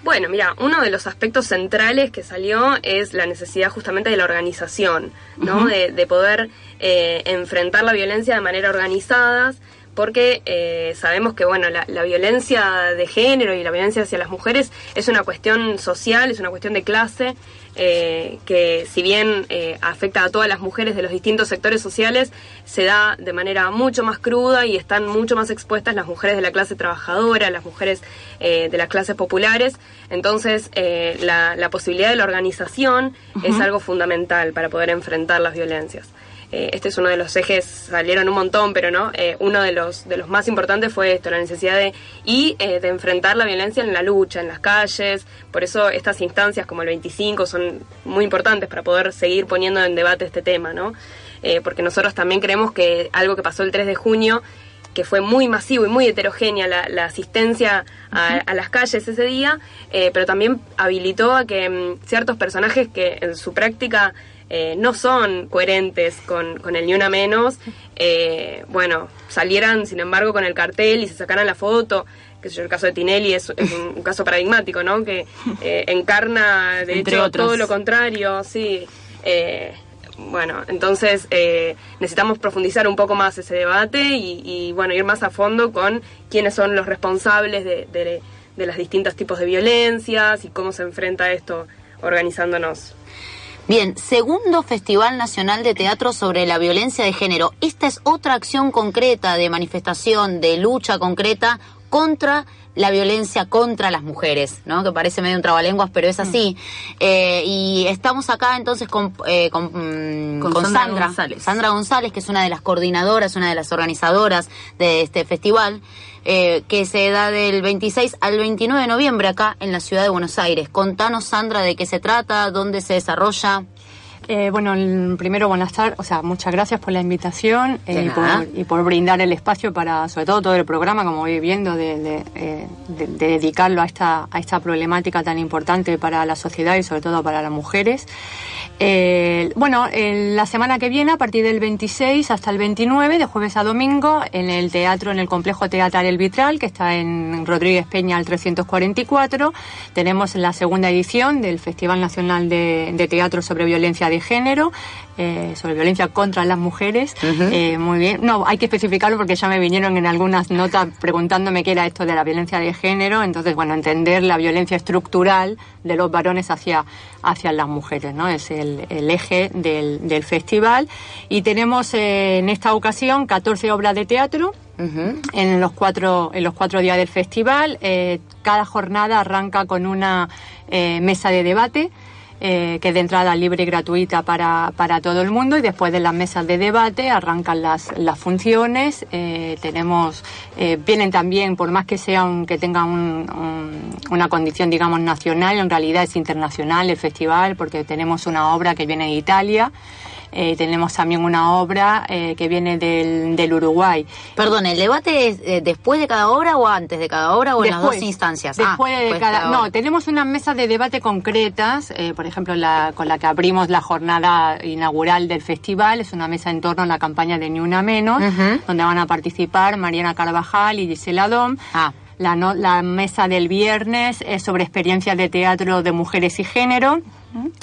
Bueno, mira, uno de los aspectos centrales que salió es la necesidad justamente de la organización, ¿no? De, de poder eh, enfrentar la violencia de manera organizada, porque eh, sabemos que, bueno, la, la violencia de género y la violencia hacia las mujeres es una cuestión social, es una cuestión de clase, eh, que si bien eh, afecta a todas las mujeres de los distintos sectores sociales, se da de manera mucho más cruda y están mucho más expuestas las mujeres de la clase trabajadora, las mujeres eh, de las clases populares. Entonces, eh, la, la posibilidad de la organización es algo fundamental para poder enfrentar las violencias. Eh, este es uno de los ejes, salieron un montón, pero no, Eh, uno de los, de los más importantes fue esto, la necesidad de, y eh, de enfrentar la violencia en la lucha, en las calles, por eso estas instancias como el 25 son muy importantes para poder seguir poniendo en debate este tema, ¿no? Porque nosotros también creemos que algo que pasó el 3 de junio, que fue muy masivo y muy heterogénea la, la asistencia a, a las calles ese día, eh, pero también habilitó a que mm, ciertos personajes que en su práctica eh, no son coherentes con, con el ni una menos, eh, bueno, salieran sin embargo con el cartel y se sacaran la foto. Que yo, el caso de Tinelli es, es un, un caso paradigmático, ¿no? Que eh, encarna, de Entre hecho, otros. todo lo contrario, sí. Eh, bueno, entonces eh, necesitamos profundizar un poco más ese debate y, y, bueno, ir más a fondo con quiénes son los responsables de, de, de los distintos tipos de violencias y cómo se enfrenta esto organizándonos. Bien, segundo Festival Nacional de Teatro sobre la Violencia de Género. Esta es otra acción concreta de manifestación, de lucha concreta contra la violencia contra las mujeres, ¿no? Que parece medio un trabalenguas, pero es así. Eh, y estamos acá entonces con, eh, con, mm, Con con Sandra Sandra, González. Sandra González, que es una de las coordinadoras, una de las organizadoras de este festival, eh, que se da del 26 al 29 de noviembre acá en la ciudad de Buenos Aires. Contanos, Sandra, de qué se trata, dónde se desarrolla. Eh, bueno, primero buenas tardes, o sea, muchas gracias por la invitación eh, y, por, y por brindar el espacio para, sobre todo todo el programa, como voy viendo, de, de, eh, de- de dedicarlo a esta, a esta problemática tan importante para la sociedad y sobre todo para las mujeres. Bueno, en la semana que viene, a partir del 26 hasta el 29, de jueves a domingo, en el teatro, en el complejo Teatral El Vitral, que está en Rodríguez Peña al 344, tenemos la segunda edición del Festival Nacional de, de Teatro sobre Violencia de Género, eh, sobre violencia contra las mujeres. Eh, muy bien. No, hay que especificarlo porque ya me vinieron en algunas notas preguntándome qué era esto de la violencia de género. Entonces, bueno, entender la violencia estructural de los varones hacia, hacia las mujeres, ¿no? Es el, el eje del, del festival. Y tenemos eh, en esta ocasión 14 obras de teatro en los cuatro en los cuatro días del festival. Cada jornada arranca con una mesa de debate. Eh, que es de entrada libre y gratuita para, para todo el mundo y después de las mesas de debate arrancan las, las funciones. Eh, tenemos eh, vienen también por más que sea un, que tenga un- un- una condición digamos nacional en realidad es internacional el festival porque tenemos una obra que viene de Italia eh, tenemos también una obra eh, que viene del, del Uruguay. Perdón, ¿el debate es eh, después de cada obra o antes de cada obra o en las dos Después, instancias? Después Ah, de después cada, no, tenemos unas mesas de debate concretas, eh, por ejemplo, la, con la que abrimos la jornada inaugural del festival, es una mesa en torno a la campaña de Ni Una Menos, donde van a participar Mariana Carvajal y Gisela Dom. Ah. La, no- la mesa del viernes es sobre experiencias de teatro de mujeres y género,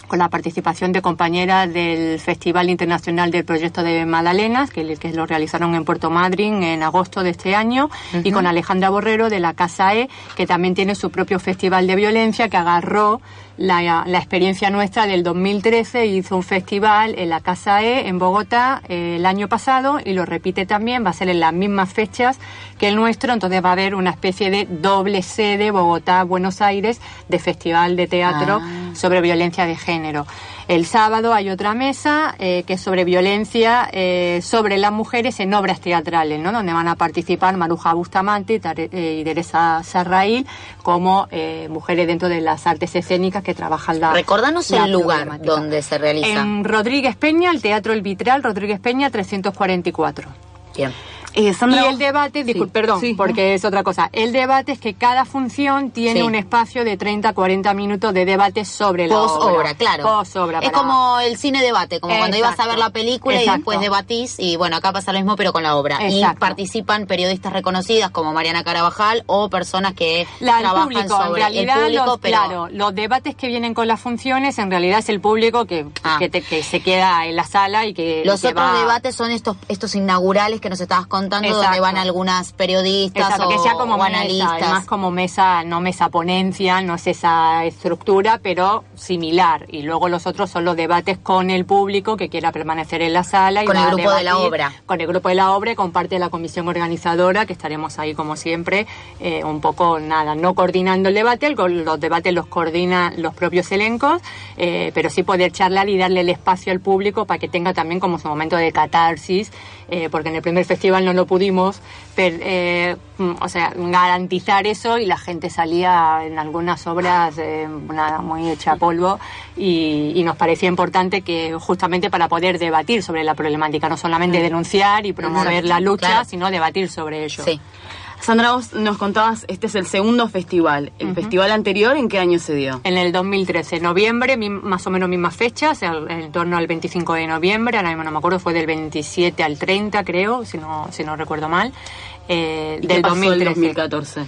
con la participación de compañeras del Festival Internacional del Proyecto de Magdalenas, que, que lo realizaron en Puerto Madryn en agosto de este año, y con Alejandra Borrero de la Casa E, que también tiene su propio festival de violencia, que agarró la, la experiencia nuestra del 2013 y hizo un festival en la Casa E en Bogotá eh, el año pasado y lo repite también, va a ser en las mismas fechas que el nuestro, entonces va a haber una especie de doble sede Bogotá-Buenos Aires de festival de teatro Ah. sobre violencia de género. El sábado hay otra mesa eh, que es sobre violencia eh, sobre las mujeres en obras teatrales, ¿no? donde van a participar Maruja Bustamante y Tare- eh, y Teresa Sarraíl como mujeres dentro de las artes escénicas que trabajan la Recordanos la el lugar donde se realiza. En Rodríguez Peña, el Teatro El Vitral, Rodríguez Peña 344. Bien. Eh, Sandra, y el debate, disculpe, perdón, sí, porque es otra cosa. El debate es que cada función tiene Sí. un espacio de 30 a 40 minutos de debate sobre la Post obra. obra, claro. Post obra. Es como el cine debate, como cuando ibas a ver la película y después debatís, y bueno, acá pasa lo mismo pero con la obra. Y participan periodistas reconocidas como Mariana Carabajal o personas que La, trabajan público, en sobre realidad, el público, los, pero claro, los debates que vienen con las funciones, en realidad es el público que, que, te- que se queda en la sala y que los que otros va- debates son estos estos inaugurales que nos estabas contando donde Exacto. van algunas periodistas Exacto, o, que sea como o mesa, analistas. más como mesa, no mesa ponencia, no es esa estructura, pero similar. Y luego los otros son los debates con el público que quiera permanecer en la sala. Y Con el grupo de la obra. Con el grupo de la obra y con parte de la comisión organizadora, que estaremos ahí como siempre, eh, un poco nada, no coordinando el debate, el- los debates los coordinan los propios elencos, eh, pero sí poder charlar y darle el espacio al público para que tenga también como su momento de catarsis, eh, porque en el primer festival no lo pudimos, per- eh, mm, o sea, garantizar eso y la gente salía en algunas obras eh, nada, muy hecha polvo y, y nos parecía importante que justamente para poder debatir sobre la problemática, no solamente denunciar y promover la lucha, Claro. sino debatir sobre ello. Sandra, vos nos contabas, este es el segundo festival. ¿El festival anterior en qué año se dio? En el 2013, noviembre, mi- más o menos mismas fechas, en torno al 25 de noviembre, ahora mismo no me acuerdo, fue del 27 al 30, creo, si no, si no recuerdo mal, eh, ¿Y qué del pasó el 2013. 2014?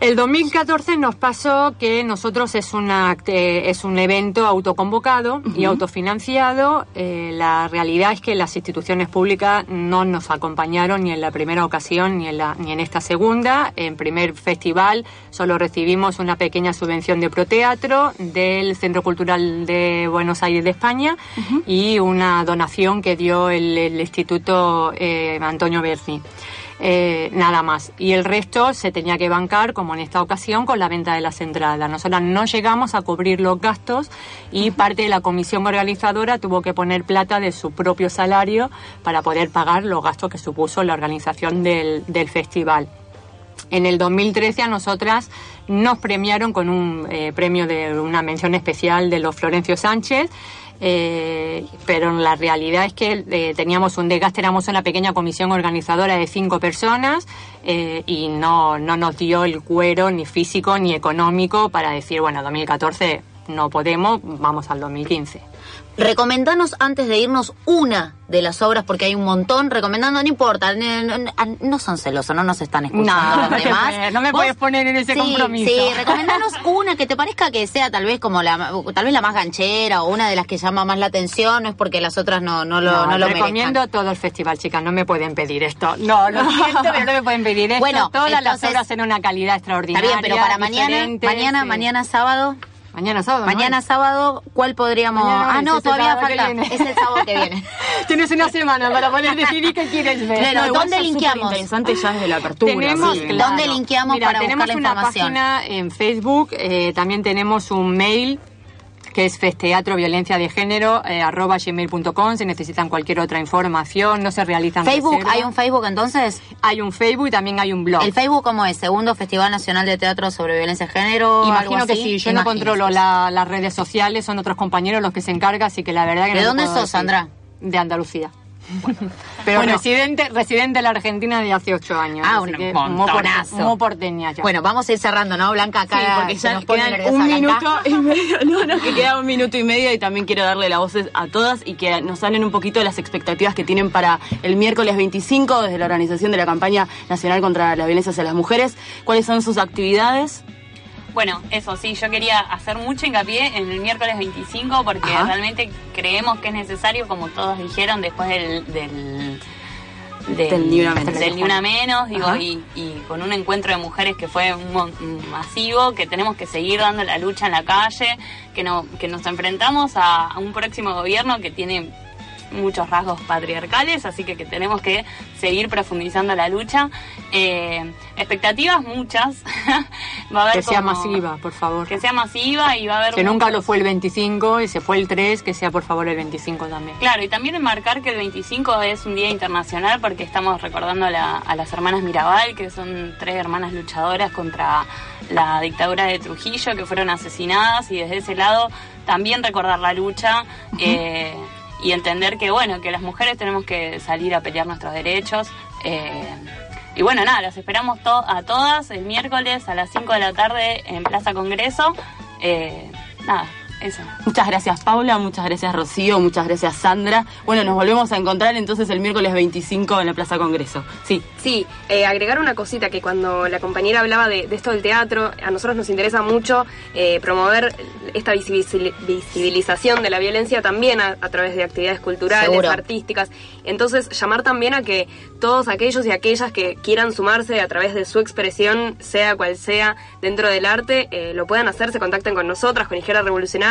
El 2014 nos pasó que nosotros es, una, act- es un evento autoconvocado y autofinanciado. Eh, la realidad es que las instituciones públicas no nos acompañaron ni en la primera ocasión ni en, la, ni en esta segunda. En primer festival solo recibimos una pequeña subvención de Proteatro del Centro Cultural de Buenos Aires de España y una donación que dio el, el Instituto eh, Antonio Berni. Eh, nada más. Y el resto se tenía que bancar, como en esta ocasión, con la venta de las entradas. Nosotras no llegamos a cubrir los gastos y parte de la comisión organizadora tuvo que poner plata de su propio salario para poder pagar los gastos que supuso la organización del, del festival. En el 2013 a nosotras nos premiaron con un eh, premio de una mención especial de los Florencio Sánchez. Eh, pero la realidad es que eh, teníamos un desgaste, éramos una pequeña comisión organizadora de cinco personas eh, y no, no nos dio el cuero ni físico ni económico para decir, bueno, 2014 no podemos, vamos al 2015. Recomendanos antes de irnos una de las obras, porque hay un montón, recomendando, no importa, no, no- no son celosos, no nos están escuchando No, los [LAUGHS] demás. no me Vos- puedes poner en ese sí, compromiso. Sí, recomendanos [LAUGHS] una que te parezca que sea tal vez como la, tal vez la más ganchera o una de las que llama más la atención, no es porque las otras no, no lo, no, lo recomiendo merezcan. todo el festival, chicas. No me pueden pedir esto. No, lo [LAUGHS] siento, pero no me pueden pedir esto. Bueno, todas las obras en una calidad Está extraordinaria. bien, pero para mañana, mañana, sí. mañana sábado. Mañana sábado. Mañana sábado, ¿cuál podríamos...? Mañana ah, no, es todavía falta. Es el sábado que viene. [LAUGHS] Tienes una semana para poder decidir qué quieres [LAUGHS] ver. Bueno, igual ¿dónde linkeamos? superinteresante ya desde la apertura. Tenemos, sí. claro. ¿Dónde linkeamos Mira, para tenemos buscar la una información? página en Facebook, eh, también tenemos un mail que es festeatro violencia de género eh, arroba gmail.com si necesitan cualquier otra información no se realizan Facebook, reservas. ¿hay un Facebook entonces? hay un Facebook y también hay un blog ¿El Facebook cómo es? ¿Segundo Festival Nacional de Teatro sobre Violencia de Género? Imagino algo que así? sí, yo no controlo la- las redes sociales, son otros compañeros los que se encargan, así que la verdad que ¿De no dónde sos, decir. Sandra? De Andalucía. [LAUGHS] Pero Bueno. residente, residente en la Argentina de hace ocho años. Ah, así un que muy por- montonazo. muy porteña ya. Bueno, vamos a ir cerrando, ¿no? Blanca acá Sí, porque ya nos quedan un minuto y medio. [LAUGHS] No, no, que queda un minuto y medio y también quiero darle las voces a todas y que nos hablen un poquito de las expectativas que tienen para el miércoles 25 desde la organización de la campaña nacional contra la violencia hacia las mujeres. ¿Cuáles son sus actividades? Bueno, eso sí, yo quería hacer mucho hincapié en el miércoles 25 porque Ajá. realmente creemos que es necesario, como todos dijeron, después del... del Del Ni Una Menos. del Ni Una Menos, digo, y, y con un encuentro de mujeres que fue masivo, que tenemos que seguir dando la lucha en la calle, que, no, que nos enfrentamos a, a un próximo gobierno que tiene muchos rasgos patriarcales, así que, que tenemos que seguir profundizando la lucha. Eh, expectativas muchas. [LAUGHS] va a haber Que sea masiva, por favor. Que sea masiva y va a haber... Que nunca lo fue el 25 y se fue el 3, que sea por favor el 25 también. Claro, y también enmarcar que el 25 es un día internacional porque estamos recordando a, la- a las hermanas Mirabal, que son tres hermanas luchadoras contra la dictadura de Trujillo, que fueron asesinadas, y desde ese lado también recordar la lucha eh, y entender que, bueno, que las mujeres tenemos que salir a pelear nuestros derechos. eh, y bueno, nada, las esperamos to- a todas el miércoles a las 5 de la tarde en Plaza Congreso. Eh, nada, eso. Muchas gracias Paula, muchas gracias Rocío, muchas gracias Sandra. Bueno, nos volvemos a encontrar entonces el miércoles 25 en la Plaza Congreso. Sí. Sí, eh, agregar una cosita que cuando la compañera hablaba de, de esto del teatro, a nosotros nos interesa mucho eh, promover esta visibil- visibilización de la violencia también a, a través de actividades culturales, Seguro. artísticas. Entonces, llamar también a que todos aquellos y aquellas que quieran sumarse a través de su expresión, sea cual sea, dentro del arte, eh, lo puedan hacer, se contacten con nosotras, con Izquierda Revolucionaria,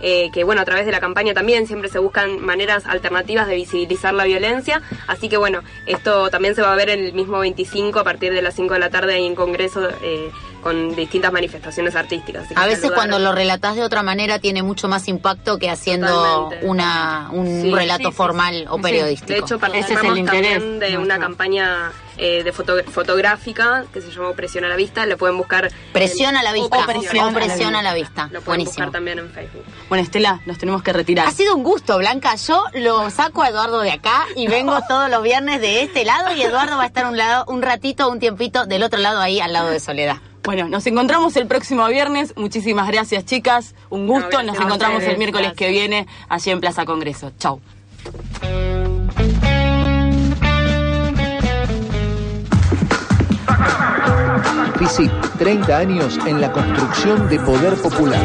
eh, que bueno, a través de la campaña también siempre se buscan maneras alternativas de visibilizar la violencia. Así que bueno, esto también se va a ver el mismo 25 a partir de las 5 de la tarde ahí en Congreso eh, con distintas manifestaciones artísticas. A veces saludar- cuando lo relatás de otra manera tiene mucho más impacto que haciendo Totalmente. una, un Sí, relato sí, sí, formal o Sí, periodístico. De hecho, participamos también de una campaña eh, de foto- fotográfica que se llamó Presión a la Vista. La pueden buscar. Presión a la vista. o Presión, O Presión a la Vista. Lo pueden Buenísimo. buscar también en Facebook. Bueno, Estela, nos tenemos que retirar. Ha sido un gusto, Blanca. Yo lo saco a Eduardo de acá y vengo [LAUGHS] todos los viernes de este lado y Eduardo va a estar un lado, un ratito, un tiempito del otro lado ahí al lado de Soledad. Bueno, nos encontramos el próximo viernes. Muchísimas gracias, chicas. Un gusto. nos encontramos ustedes. el miércoles que viene allí en Plaza Congreso. Chau. FISIP, 30 años en la construcción de poder popular.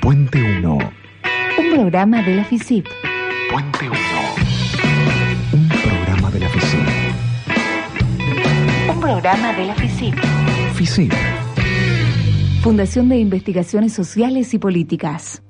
Puente 1. Un programa de la FICIP. Puente 1. Un programa de la FICIP. Un programa de la FICIP. FICIP. Fundación de Investigaciones Sociales y Políticas.